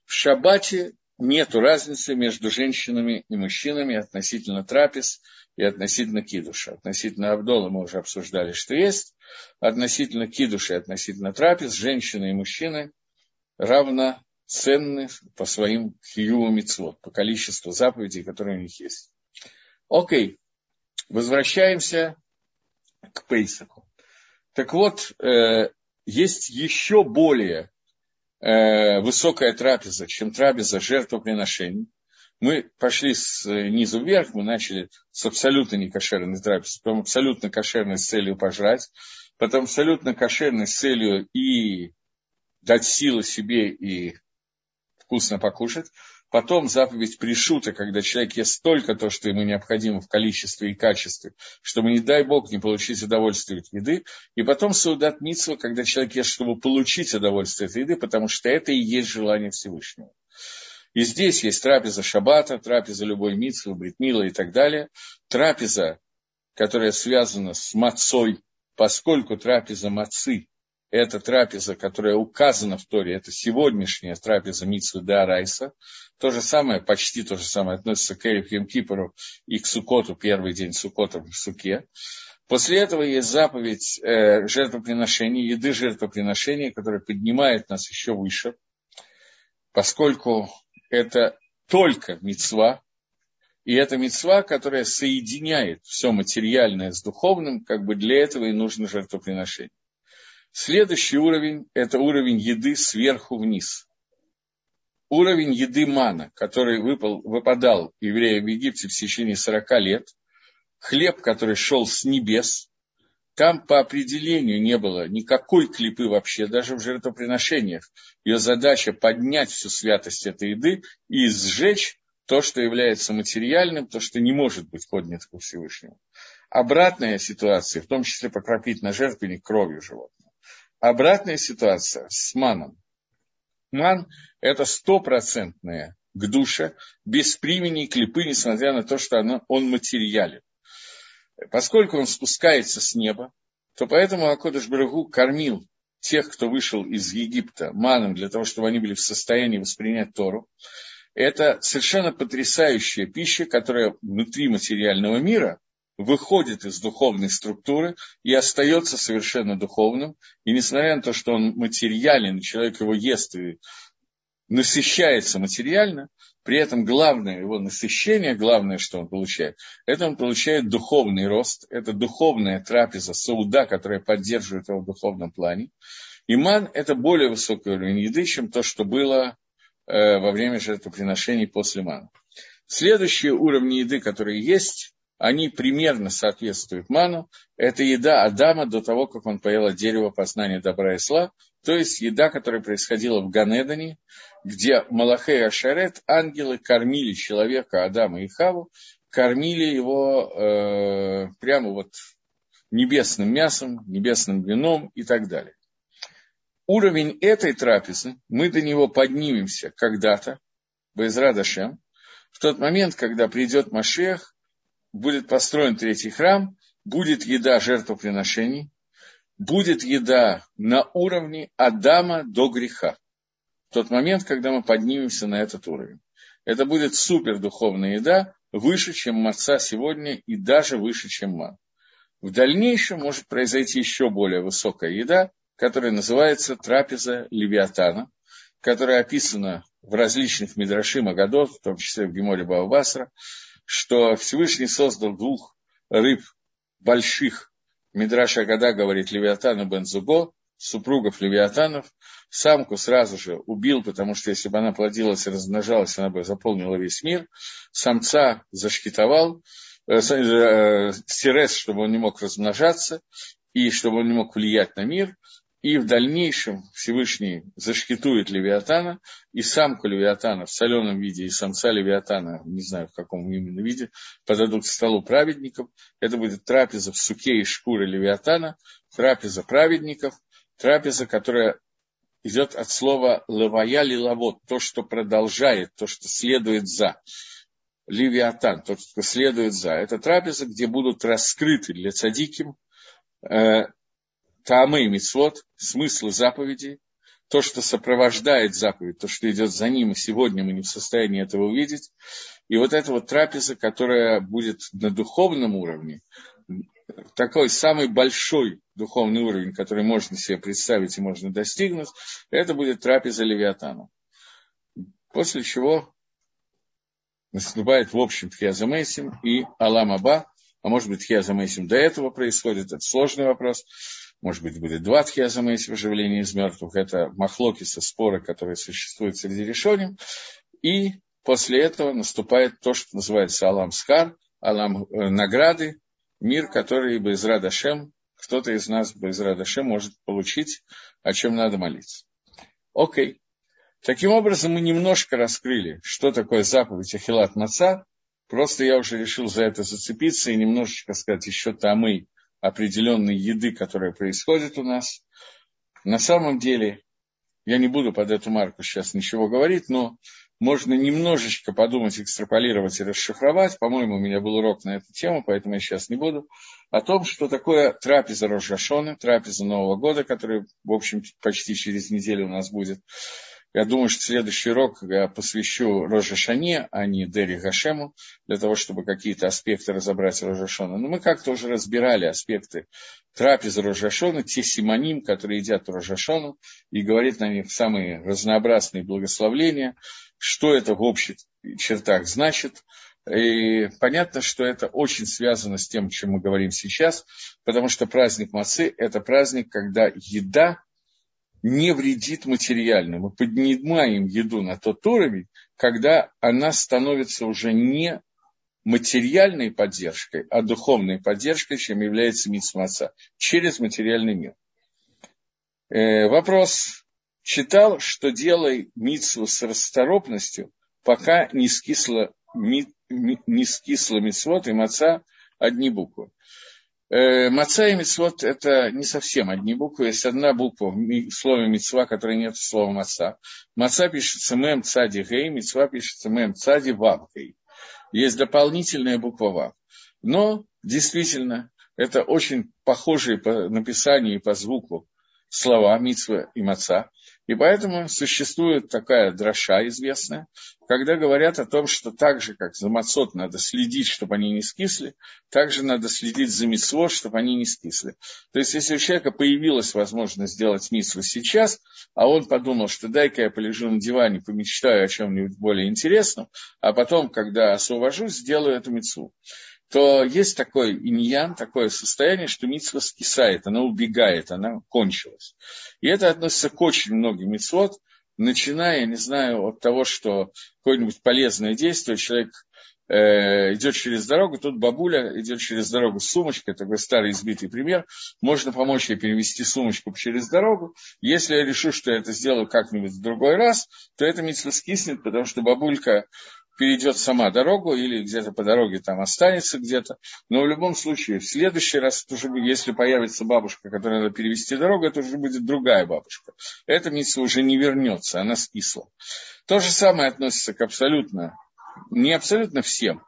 В шаббате нет разницы между женщинами и мужчинами относительно трапез и относительно кидуша. Относительно Абдола мы уже обсуждали, что есть. Относительно кидуша и относительно трапез женщины и мужчины равноценны по своим хиюву митцвот, по количеству заповедей, которые у них есть. Окей, возвращаемся к Пейсаку. Так вот, э, есть еще более э, высокая трапеза, чем трапеза жертвоприношений. Мы пошли снизу вверх, мы начали с абсолютно некошерной трапезы, потом абсолютно кошерной с целью пожрать, потом абсолютно кошерной с целью и дать силы себе и вкусно покушать. Потом заповедь пришута, когда человек ест столько то, что ему необходимо в количестве и качестве, чтобы, не дай Бог, не получить удовольствие от еды. И потом саудат митсва, когда человек ест, чтобы получить удовольствие от еды, потому что это и есть желание Всевышнего. И здесь есть трапеза шаббата, трапеза любой митсвы, бритмила и так далее. Трапеза, которая связана с мацой, поскольку трапеза мацы это трапеза, которая указана в Торе, это сегодняшняя трапеза Митсу Арайса. То же самое, почти то же самое относится к Эриф Кипору и к Сукоту, первый день Сукота в Суке. После этого есть заповедь э, жертвоприношения, еды жертвоприношения, которая поднимает нас еще выше, поскольку это только мецва, и это мецва, которая соединяет все материальное с духовным, как бы для этого и нужно жертвоприношение. Следующий уровень – это уровень еды сверху вниз. Уровень еды мана, который выпал, выпадал евреям в Египте в течение 40 лет, хлеб, который шел с небес, там по определению не было никакой клипы вообще, даже в жертвоприношениях. Ее задача поднять всю святость этой еды и сжечь то, что является материальным, то, что не может быть поднято ко Всевышнему. Обратная ситуация, в том числе покропить на жертвенник кровью животного. Обратная ситуация с маном. Ман – это стопроцентная к душе, без примени и клипы, несмотря на то, что оно, он материален. Поскольку он спускается с неба, то поэтому Акодыш Барагу кормил тех, кто вышел из Египта маном, для того, чтобы они были в состоянии воспринять Тору. Это совершенно потрясающая пища, которая внутри материального мира выходит из духовной структуры и остается совершенно духовным. И несмотря на то, что он материален, человек его ест и насыщается материально, при этом главное его насыщение, главное, что он получает, это он получает духовный рост, это духовная трапеза, сауда, которая поддерживает его в духовном плане. Иман – это более высокий уровень еды, чем то, что было э, во время жертвоприношений после мана. Следующие уровни еды, которые есть, они примерно соответствуют ману. Это еда Адама до того, как он поел от дерева познания добра и зла, то есть еда, которая происходила в Ганедане, где Малахей и Ашарет, ангелы, кормили человека Адама и Хаву, кормили его э, прямо вот небесным мясом, небесным вином и так далее. Уровень этой трапезы, мы до него поднимемся когда-то, Безрадашем, в тот момент, когда придет Машех, будет построен третий храм, будет еда жертвоприношений, будет еда на уровне Адама до греха. В тот момент, когда мы поднимемся на этот уровень. Это будет супер духовная еда, выше, чем маца сегодня и даже выше, чем ман. В дальнейшем может произойти еще более высокая еда, которая называется трапеза Левиатана, которая описана в различных Мидрашим Агадот, в том числе в Геморе Баубасра, что Всевышний создал двух рыб больших. Мидраша Гада говорит Левиатану Бензуго, супругов Левиатанов, самку сразу же убил, потому что если бы она плодилась и размножалась, она бы заполнила весь мир. Самца зашкитовал, э, э, сирес, чтобы он не мог размножаться, и чтобы он не мог влиять на мир. И в дальнейшем Всевышний зашкитует Левиатана, и самку Левиатана в соленом виде, и самца Левиатана, не знаю в каком именно виде, подадут к столу праведников. Это будет трапеза в суке и шкуре Левиатана, трапеза праведников, трапеза, которая идет от слова лавая лилавод, то, что продолжает, то, что следует за. Левиатан, тот, что следует за. Это трапеза, где будут раскрыты для цадиким э, Таамы Мицвод, смысл заповедей, то, что сопровождает заповедь, то, что идет за ним, и сегодня мы не в состоянии этого увидеть. И вот эта вот трапеза, которая будет на духовном уровне, такой самый большой духовный уровень, который можно себе представить и можно достигнуть, это будет трапеза Левиатана. После чего наступает в общем Тхиазамейсим и Алам Аба, а может быть Тхиазамейсим до этого происходит, это сложный вопрос, может быть, будет два тхиазамейс в оживлении из мертвых, это махлокиса, споры, которые существуют среди решений, и после этого наступает то, что называется Алам Алам э, награды, мир, который бы из Радашем, кто-то из нас бы из Радашем может получить, о чем надо молиться. Окей. Таким образом, мы немножко раскрыли, что такое заповедь Ахилат Маца. Просто я уже решил за это зацепиться и немножечко сказать еще тамы определенной еды, которая происходит у нас. На самом деле, я не буду под эту марку сейчас ничего говорить, но можно немножечко подумать, экстраполировать и расшифровать. По-моему, у меня был урок на эту тему, поэтому я сейчас не буду. О том, что такое трапеза Рожашона, трапеза Нового года, которая, в общем, почти через неделю у нас будет. Я думаю, что следующий урок я посвящу Рожашане, а не Дери Гашему, для того, чтобы какие-то аспекты разобрать Рожашона. Но мы как-то уже разбирали аспекты трапезы Рожашона, те симоним, которые едят Рожашону, и говорит на них самые разнообразные благословления, что это в общих чертах значит. И понятно, что это очень связано с тем, чем мы говорим сейчас, потому что праздник Мацы – это праздник, когда еда не вредит материально. Мы поднимаем еду на тот уровень, когда она становится уже не материальной поддержкой, а духовной поддержкой, чем является митсмаца, через материальный мир. Э, вопрос. Читал, что делай митсву с расторопностью, пока не скисло, ми, ми, не скисло митсвот и маца одни буквы. Э, маца и мицвод – это не совсем одни буквы. Есть одна буква в слове мицва, которой нет слова маца. Маца пишется мем цади гей, мицва пишется мем цади вав гей. Есть дополнительная буква вав. Но, действительно, это очень похожие по написанию и по звуку слова мицва и маца. И поэтому существует такая дроша известная, когда говорят о том, что так же, как за мацот надо следить, чтобы они не скисли, так же надо следить за мицво, чтобы они не скисли. То есть, если у человека появилась возможность сделать мицву сейчас, а он подумал, что дай-ка я полежу на диване, помечтаю о чем-нибудь более интересном, а потом, когда освобожусь, сделаю эту мицву то есть такой иньян, такое состояние, что митсва скисает, она убегает, она кончилась. И это относится к очень многим митцвот, начиная, не знаю, от того, что какое-нибудь полезное действие, человек э, идет через дорогу, тут бабуля идет через дорогу с сумочкой, такой старый избитый пример, можно помочь ей перевести сумочку через дорогу. Если я решу, что я это сделаю как-нибудь в другой раз, то это митцва скиснет, потому что бабулька перейдет сама дорогу или где-то по дороге там останется где-то. Но в любом случае, в следующий раз, уже, если появится бабушка, которая надо перевести дорогу, это уже будет другая бабушка. Эта миссия уже не вернется, она скисла. То же самое относится к абсолютно, не абсолютно всем,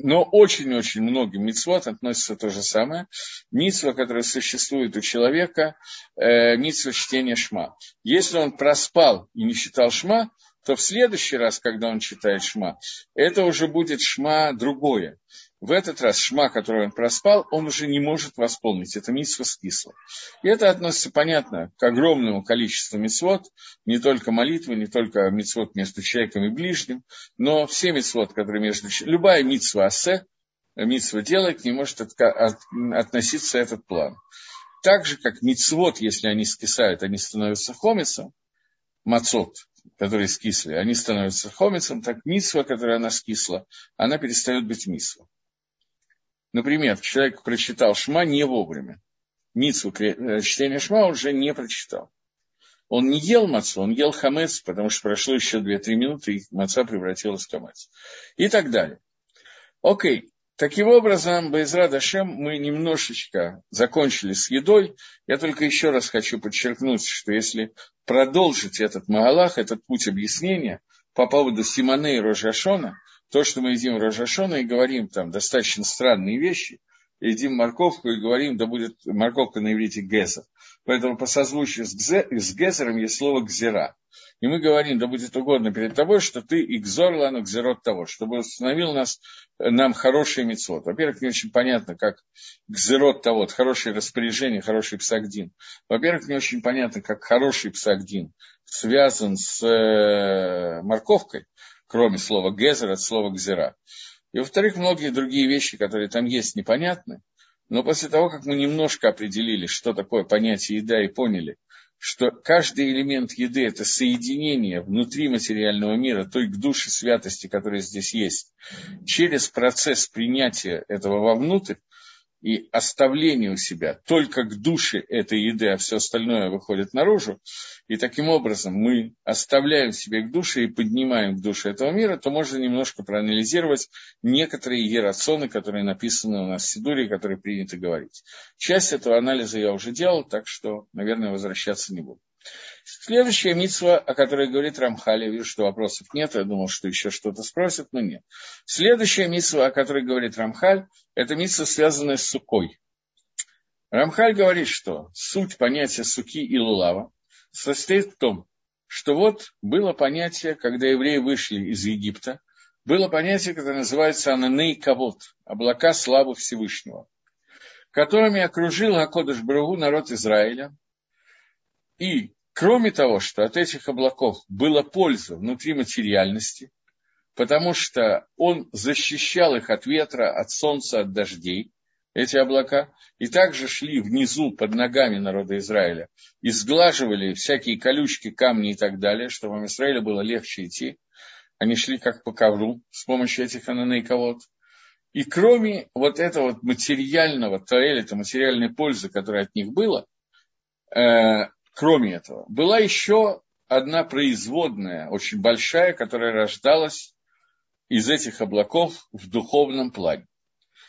но очень-очень многим мицвод относится то же самое. Мицва, которая существует у человека, э, мицва чтения шма. Если он проспал и не читал шма, то в следующий раз, когда он читает шма, это уже будет шма другое. В этот раз шма, который он проспал, он уже не может восполнить. Это митсва скисла. И это относится, понятно, к огромному количеству митцвот, не только молитвы, не только митцвот между человеком и ближним, но все митцвот, которые между... Любая митцва асе, митцва делает, не может от... относиться этот план. Так же, как мицвод, если они скисают, они становятся хомицем, мацот, которые скисли, они становятся хомицем, так мисва, которая она скисла, она перестает быть мисва. Например, человек прочитал шма не вовремя. митсу э, чтения Шма уже не прочитал. Он не ел мацу, он ел хамец, потому что прошло еще 2-3 минуты, и маца превратилась в хамец. И так далее. Окей. Таким образом, Байзра Дашем мы немножечко закончили с едой. Я только еще раз хочу подчеркнуть, что если продолжить этот Магалах, этот путь объяснения по поводу Симоне и Рожашона, то, что мы едим Рожашона и говорим там достаточно странные вещи, едим морковку и говорим, да будет морковка на иврите гезер. Поэтому по созвучию с, с гезером есть слово гзера. И мы говорим, да будет угодно перед тобой, что ты и гзорлану гзерот того, чтобы установил нас, нам хороший мецвод. Во-первых, не очень понятно, как гзерот того, хорошее распоряжение, хороший псагдин. Во-первых, не очень понятно, как хороший псагдин связан с э, морковкой, кроме слова гезер от слова гзера. И, во-вторых, многие другие вещи, которые там есть, непонятны. Но после того, как мы немножко определили, что такое понятие еда, и поняли, что каждый элемент еды – это соединение внутри материального мира той к душе святости, которая здесь есть, через процесс принятия этого вовнутрь, и оставление у себя только к душе этой еды, а все остальное выходит наружу, и таким образом мы оставляем себе к душе и поднимаем к душе этого мира, то можно немножко проанализировать некоторые ерацоны, которые написаны у нас в Сидуре, которые принято говорить. Часть этого анализа я уже делал, так что, наверное, возвращаться не буду. Следующая митсва, о которой говорит Рамхали, я вижу, что вопросов нет, я думал, что еще что-то спросят, но нет. Следующая митсва, о которой говорит Рамхаль, это митсва, связанная с сукой. Рамхаль говорит, что суть понятия суки и лулава состоит в том, что вот было понятие, когда евреи вышли из Египта, было понятие, которое называется ананей кавод, облака славы Всевышнего, которыми окружил Акодыш Брагу народ Израиля, и Кроме того, что от этих облаков была польза внутри материальности, потому что он защищал их от ветра, от солнца, от дождей, эти облака, и также шли внизу под ногами народа Израиля и сглаживали всякие колючки, камни и так далее, чтобы Израилю было легче идти. Они шли как по ковру с помощью этих ананейковод. И кроме вот этого материального тоэлита, материальной пользы, которая от них была, э, Кроме этого, была еще одна производная, очень большая, которая рождалась из этих облаков в духовном плане.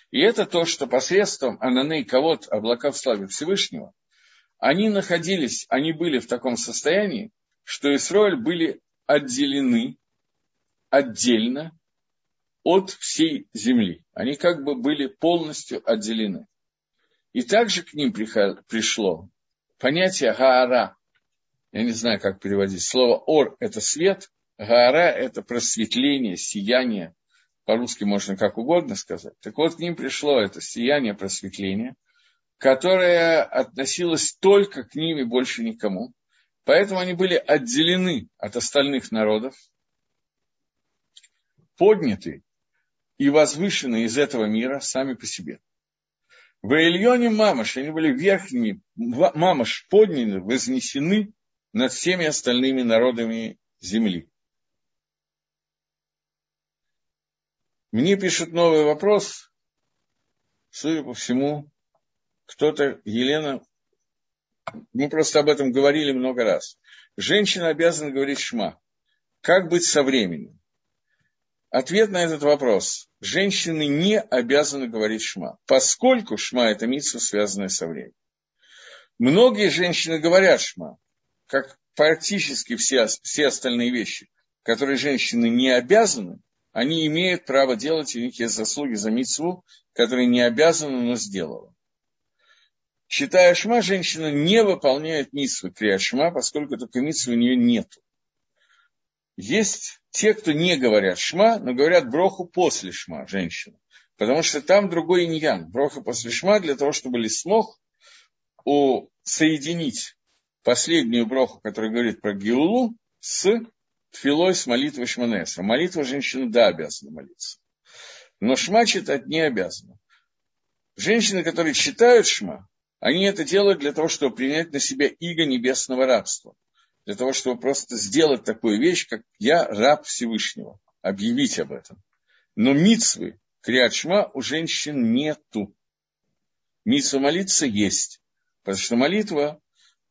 И это то, что посредством Ананы и Ковод, облака в славе Всевышнего, они находились, они были в таком состоянии, что Исраиль были отделены отдельно от всей земли. Они как бы были полностью отделены. И также к ним пришло понятие Гаара. Я не знаю, как переводить. Слово Ор – это свет, Гаара – это просветление, сияние. По-русски можно как угодно сказать. Так вот, к ним пришло это сияние, просветление, которое относилось только к ним и больше никому. Поэтому они были отделены от остальных народов, подняты и возвышены из этого мира сами по себе. В Ильоне Мамаш, они были верхними, Мамаш подняты, вознесены над всеми остальными народами земли. Мне пишут новый вопрос. Судя по всему, кто-то, Елена, мы просто об этом говорили много раз. Женщина обязана говорить шма. Как быть со временем? Ответ на этот вопрос. Женщины не обязаны говорить шма, поскольку шма – это митсва, связанная со временем. Многие женщины говорят шма, как практически все, все остальные вещи, которые женщины не обязаны, они имеют право делать, и у них есть заслуги за митсву, которые не обязаны, но сделала. Читая шма, женщина не выполняет митсвы крия шма, поскольку такой митсвы у нее нет. Есть те, кто не говорят шма, но говорят броху после шма, женщина. Потому что там другой иньян. Броха после шма для того, чтобы лисмох у, соединить последнюю броху, которая говорит про Геулу, с тфилой, с молитвой Шманеса. Молитва женщины, да, обязана молиться. Но шма читать не обязана. Женщины, которые читают шма, они это делают для того, чтобы принять на себя иго небесного рабства для того, чтобы просто сделать такую вещь, как «я раб Всевышнего», объявить об этом. Но мицвы, криачма у женщин нету. Митсва молиться есть. Потому что молитва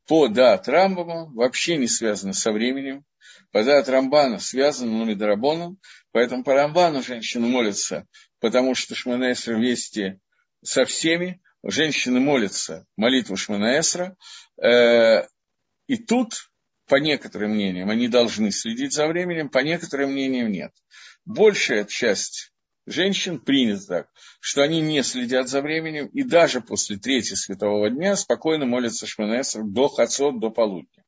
по дат Рамбама вообще не связана со временем. По дат Рамбана связана но Медорабоном. Поэтому по Рамбану женщины молятся, потому что Шманаэсра вместе со всеми. Женщины молятся молитву Шманаэсра. Э, и тут, по некоторым мнениям, они должны следить за временем, по некоторым мнениям нет. Большая часть женщин принято так, что они не следят за временем и даже после третьего светового дня спокойно молятся Шманеср до Хацот, до полудня.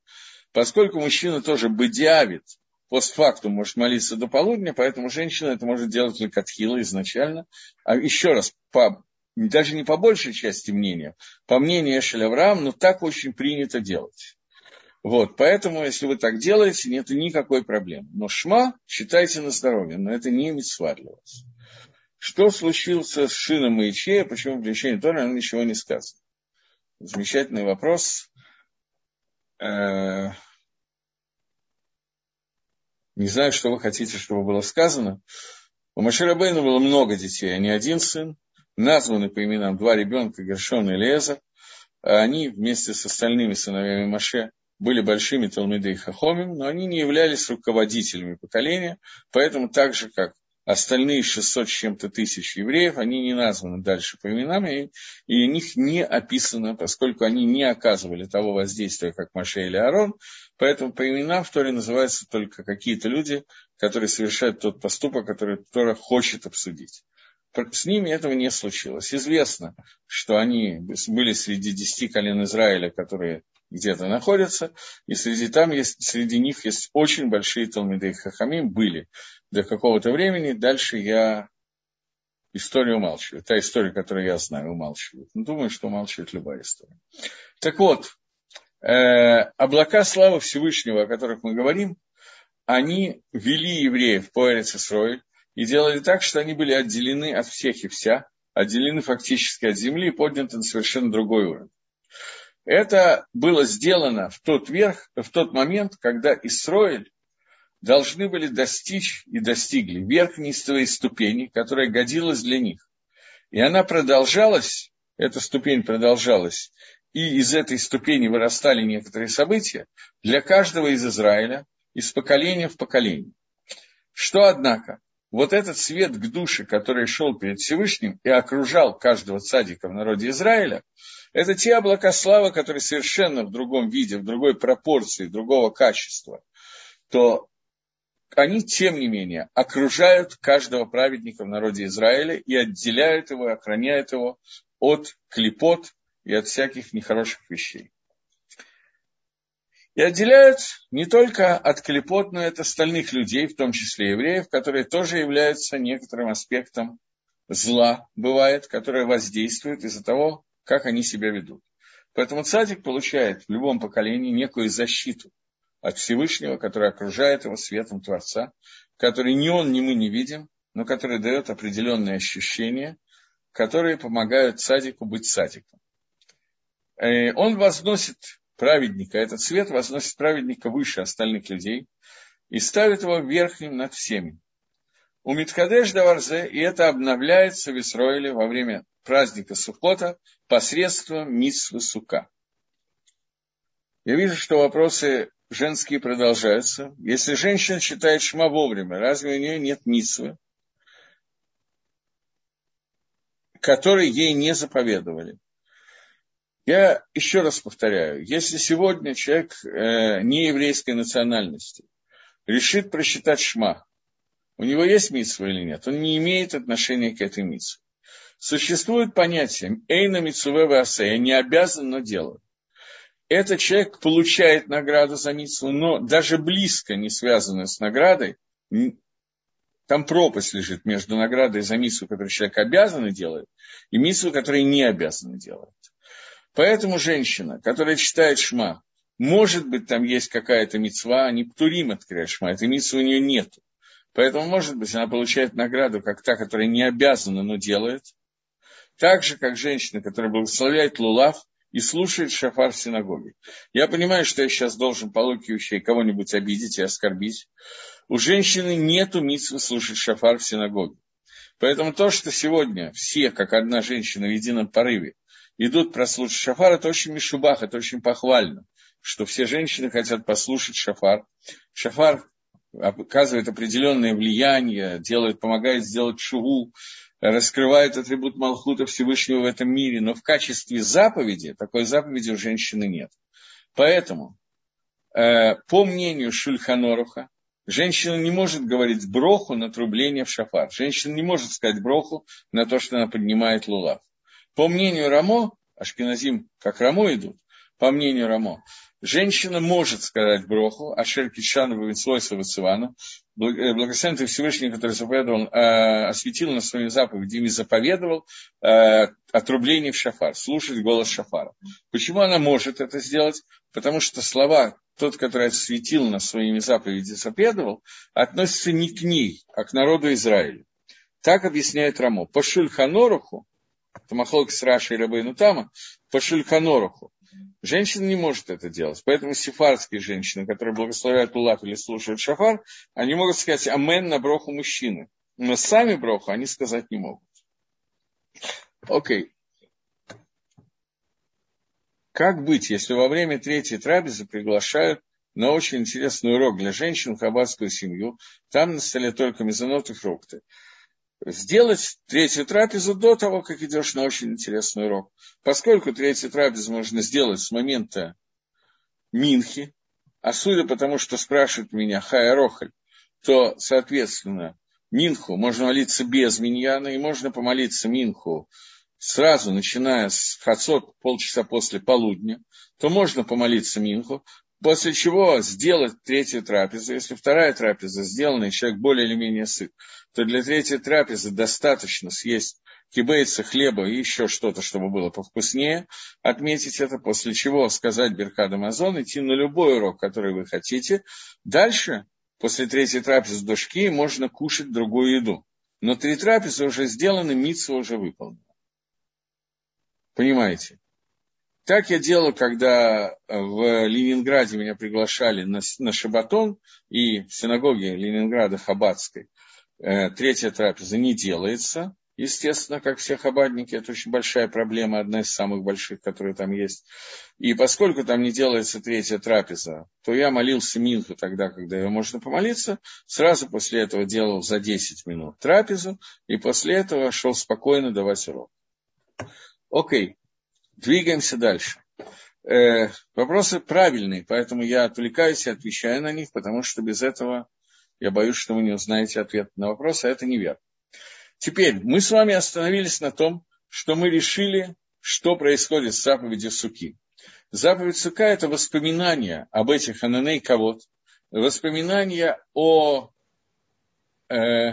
Поскольку мужчина тоже бедиавит, постфактум может молиться до полудня, поэтому женщина это может делать только отхила изначально. А еще раз, по, даже не по большей части мнения, по мнению Эшеля Авраам, но так очень принято делать. Вот, поэтому, если вы так делаете, нет никакой проблемы. Но шма считайте на здоровье, но это не митцва для вас. Что случилось с шином и Ичея, почему в лечении Тора нам ничего не сказано? Замечательный вопрос. Э, не знаю, что вы хотите, чтобы было сказано. У Машира Бейна было много детей, а не один сын. Названы по именам два ребенка, Гершон и Леза. Они вместе с остальными сыновьями Маше были большими Талмиды и Хахомим, но они не являлись руководителями поколения, поэтому так же, как остальные 600 с чем-то тысяч евреев, они не названы дальше по именам, и, и них не описано, поскольку они не оказывали того воздействия, как Маше или Арон, поэтому по именам в Торе называются только какие-то люди, которые совершают тот поступок, который Тора хочет обсудить. С ними этого не случилось. Известно, что они были среди десяти колен Израиля, которые где-то находятся, и среди, там есть, среди них есть очень большие Талмиды Хахамим, были до какого-то времени, дальше я историю умалчиваю. Та история, которую я знаю, умалчиваю. Но думаю, что умалчивает любая история. Так вот, э, облака славы Всевышнего, о которых мы говорим, они вели евреев по Эрицесрой и делали так, что они были отделены от всех и вся, отделены фактически от земли и подняты на совершенно другой уровень. Это было сделано в тот, верх, в тот момент, когда Исроиль должны были достичь и достигли верхней ступени, которая годилась для них. И она продолжалась, эта ступень продолжалась, и из этой ступени вырастали некоторые события для каждого из Израиля, из поколения в поколение. Что, однако, вот этот свет к душе, который шел перед Всевышним и окружал каждого цадика в народе Израиля, это те облака славы, которые совершенно в другом виде, в другой пропорции, другого качества, то они, тем не менее, окружают каждого праведника в народе Израиля и отделяют его, охраняют его от клепот и от всяких нехороших вещей. И отделяют не только от клепот, но и от остальных людей, в том числе евреев, которые тоже являются некоторым аспектом зла, бывает, которое воздействует из-за того, как они себя ведут. Поэтому цадик получает в любом поколении некую защиту от Всевышнего, который окружает его светом Творца, который ни он, ни мы не видим, но который дает определенные ощущения, которые помогают цадику быть цадиком. Э, он возносит праведника, этот свет возносит праведника выше остальных людей и ставит его верхним над всеми. У Митхадеш Даварзе, и это обновляется в Исроиле во время праздника Сухота посредством Митсвы Сука. Я вижу, что вопросы женские продолжаются. Если женщина считает шма вовремя, разве у нее нет митсвы, которые ей не заповедовали? Я еще раз повторяю, если сегодня человек э, не еврейской национальности решит просчитать шма, у него есть митсва или нет, он не имеет отношения к этой митсве. Существует понятие «эйна митсуве васе» – «я не обязан, но делаю». Этот человек получает награду за митсву, но даже близко не связанную с наградой, там пропасть лежит между наградой за митсву, которую человек обязан делать, и митсву, которую не обязан делать. Поэтому женщина, которая читает шма, может быть, там есть какая-то мецва, а не птурим открывает шма, этой митсвы у нее нет. Поэтому, может быть, она получает награду, как та, которая не обязана, но делает. Так же, как женщина, которая благословляет Лулав и слушает шафар в синагоге. Я понимаю, что я сейчас должен по логике кого-нибудь обидеть и оскорбить. У женщины нет митцвы слушать шафар в синагоге. Поэтому то, что сегодня все, как одна женщина в едином порыве, идут прослушать шафар, это очень мишубах, это очень похвально, что все женщины хотят послушать шафар. Шафар оказывает определенное влияние, делает, помогает сделать шуву, раскрывает атрибут Малхута Всевышнего в этом мире, но в качестве заповеди, такой заповеди у женщины нет. Поэтому, э, по мнению Шульханоруха, женщина не может говорить броху на трубление в шафар. Женщина не может сказать броху на то, что она поднимает лулав. По мнению Рамо, Ашкиназим как Рамо идут, по мнению Рамо, женщина может сказать броху, Ашер Кишану Вавицлойса Вацивану, э, благословен ты Всевышний, который заповедовал, э, осветил на своей заповеди и заповедовал э, отрубление в шафар, слушать голос шафара. Почему она может это сделать? Потому что слова тот, который осветил на своими заповеди заповедовал, относятся не к ней, а к народу Израиля. Так объясняет Рамо. По Шульханоруху, Тамахлок с Рашей Рабейну Тама, по Шульханоруху, Женщина не может это делать. Поэтому сефардские женщины, которые благословляют Лулат или слушают Шафар, они могут сказать «Амен» на броху мужчины. Но сами броху они сказать не могут. Окей. Как быть, если во время третьей трапезы приглашают на очень интересный урок для женщин хаббатскую семью? Там на столе только мезонот и фрукты сделать третью трапезу до того, как идешь на очень интересный урок. Поскольку третью трапезу можно сделать с момента Минхи, а судя по тому, что спрашивают меня Хая Рохаль, то, соответственно, Минху можно молиться без миньяна, и можно помолиться Минху сразу, начиная с Хацот, полчаса после полудня, то можно помолиться Минху, После чего сделать третью трапезу. Если вторая трапеза сделана, и человек более или менее сыт, то для третьей трапезы достаточно съесть кибейца, хлеба и еще что-то, чтобы было повкуснее, отметить это, после чего сказать Беркад Амазон, идти на любой урок, который вы хотите. Дальше, после третьей трапезы до шки, можно кушать другую еду. Но три трапезы уже сделаны, митсва уже выполнена. Понимаете? Так я делал, когда в Ленинграде меня приглашали на, на Шабатон, и в синагоге Ленинграда Хабадской э, третья трапеза не делается, естественно, как все хабадники, это очень большая проблема, одна из самых больших, которые там есть. И поскольку там не делается третья трапеза, то я молился Минху тогда, когда ее можно помолиться, сразу после этого делал за 10 минут трапезу, и после этого шел спокойно давать урок. Окей. Двигаемся дальше. Э, вопросы правильные, поэтому я отвлекаюсь и отвечаю на них, потому что без этого я боюсь, что вы не узнаете ответ на вопрос, а это неверно. Теперь мы с вами остановились на том, что мы решили, что происходит с заповедью Суки. Заповедь Сука – это воспоминание об этих ананей кавод, воспоминание о, э,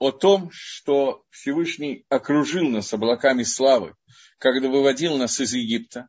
о том, что Всевышний окружил нас облаками славы, когда выводил нас из Египта,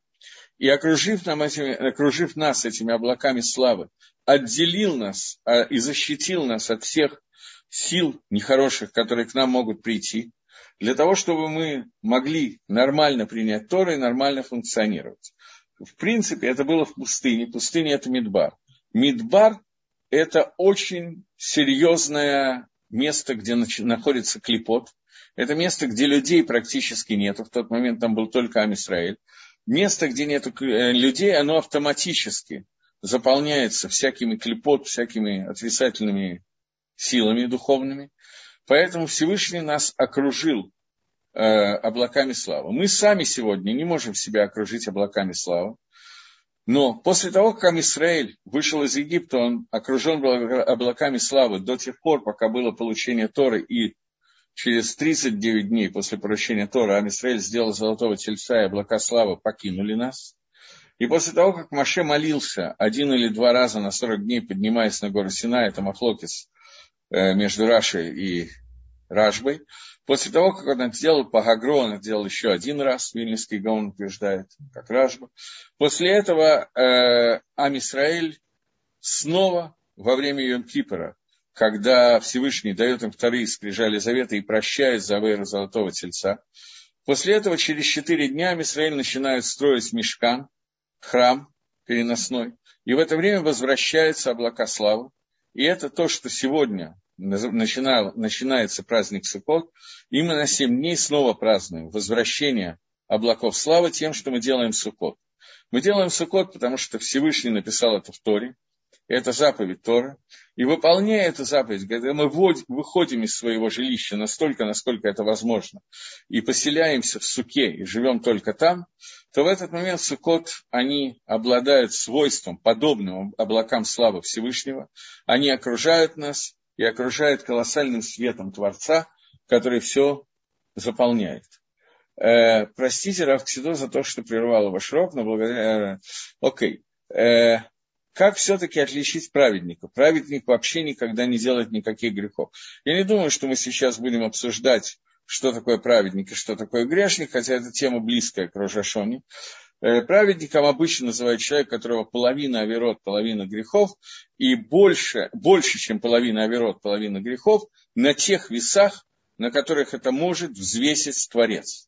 и окружив, нам этими, окружив нас этими облаками славы, отделил нас а, и защитил нас от всех сил нехороших, которые к нам могут прийти, для того, чтобы мы могли нормально принять Торы и нормально функционировать. В принципе, это было в пустыне. Пустыня – это Мидбар. Мидбар – это очень серьезное место, где находится клепот. Это место, где людей практически нет. В тот момент там был только Амисраэль. Место, где нет э, людей, оно автоматически заполняется всякими клепот, всякими отрицательными силами духовными. Поэтому Всевышний нас окружил э, облаками славы. Мы сами сегодня не можем себя окружить облаками славы. Но после того, как Израиль вышел из Египта, он окружен был облаками славы до тех пор, пока было получение Торы и через 39 дней после поручения Тора Амисраэль сделал золотого тельца, и облака славы покинули нас. И после того, как Маше молился один или два раза на 40 дней, поднимаясь на гору Сина, это Махлокис э, между Рашей и Ражбой, после того, как он это сделал по Гагру, он это сделал еще один раз, Вильнинский Гаон утверждает, как Ражба. После этого э, Амисраэль снова во время Йом-Кипра когда Всевышний дает им вторые скрижали завета и прощает за Авейру Золотого Тельца. После этого через четыре дня Израиль начинает строить мешкан, храм переносной, и в это время возвращаются облака славы. И это то, что сегодня начинал, начинается праздник Суккот, и мы на семь дней снова празднуем возвращение облаков славы тем, что мы делаем Суккот. Мы делаем Суккот, потому что Всевышний написал это в Торе, это заповедь Тора. И выполняя эту заповедь, когда мы выходим из своего жилища настолько, насколько это возможно, и поселяемся в суке и живем только там, то в этот момент Сукот, они обладают свойством, подобным облакам славы Всевышнего. Они окружают нас и окружают колоссальным светом Творца, который все заполняет. Э, простите, Равксидо, за то, что прервал ваш рок, но благодаря... Э, окей. Э, как все-таки отличить праведника? Праведник вообще никогда не делает никаких грехов. Я не думаю, что мы сейчас будем обсуждать, что такое праведник и что такое грешник, хотя эта тема близкая к Рожашоне. Э, праведником обычно называют человека, у которого половина оверот, половина грехов, и больше, больше, чем половина оверот, половина грехов, на тех весах, на которых это может взвесить Творец.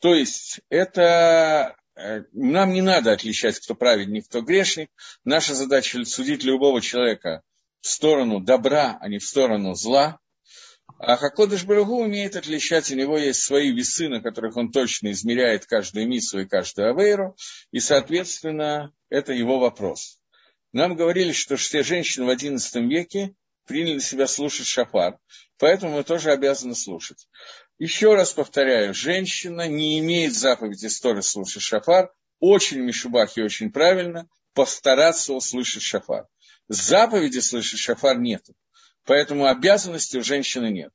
То есть это Э, нам не надо отличать, кто праведник, кто грешник. Наша задача судить любого человека в сторону добра, а не в сторону зла. А Хакодыш Барагу умеет отличать, у него есть свои весы, на которых он точно измеряет каждую миссу и каждую авейру, и, соответственно, это его вопрос. Нам говорили, что все женщины в XI веке приняли себя слушать шафар, поэтому мы тоже обязаны слушать. Еще раз повторяю, женщина не имеет заповеди сторы слушать шафар. Очень Мишубах и очень правильно постараться услышать шафар. Заповеди слышать шафар нет. Поэтому обязанности у женщины нет.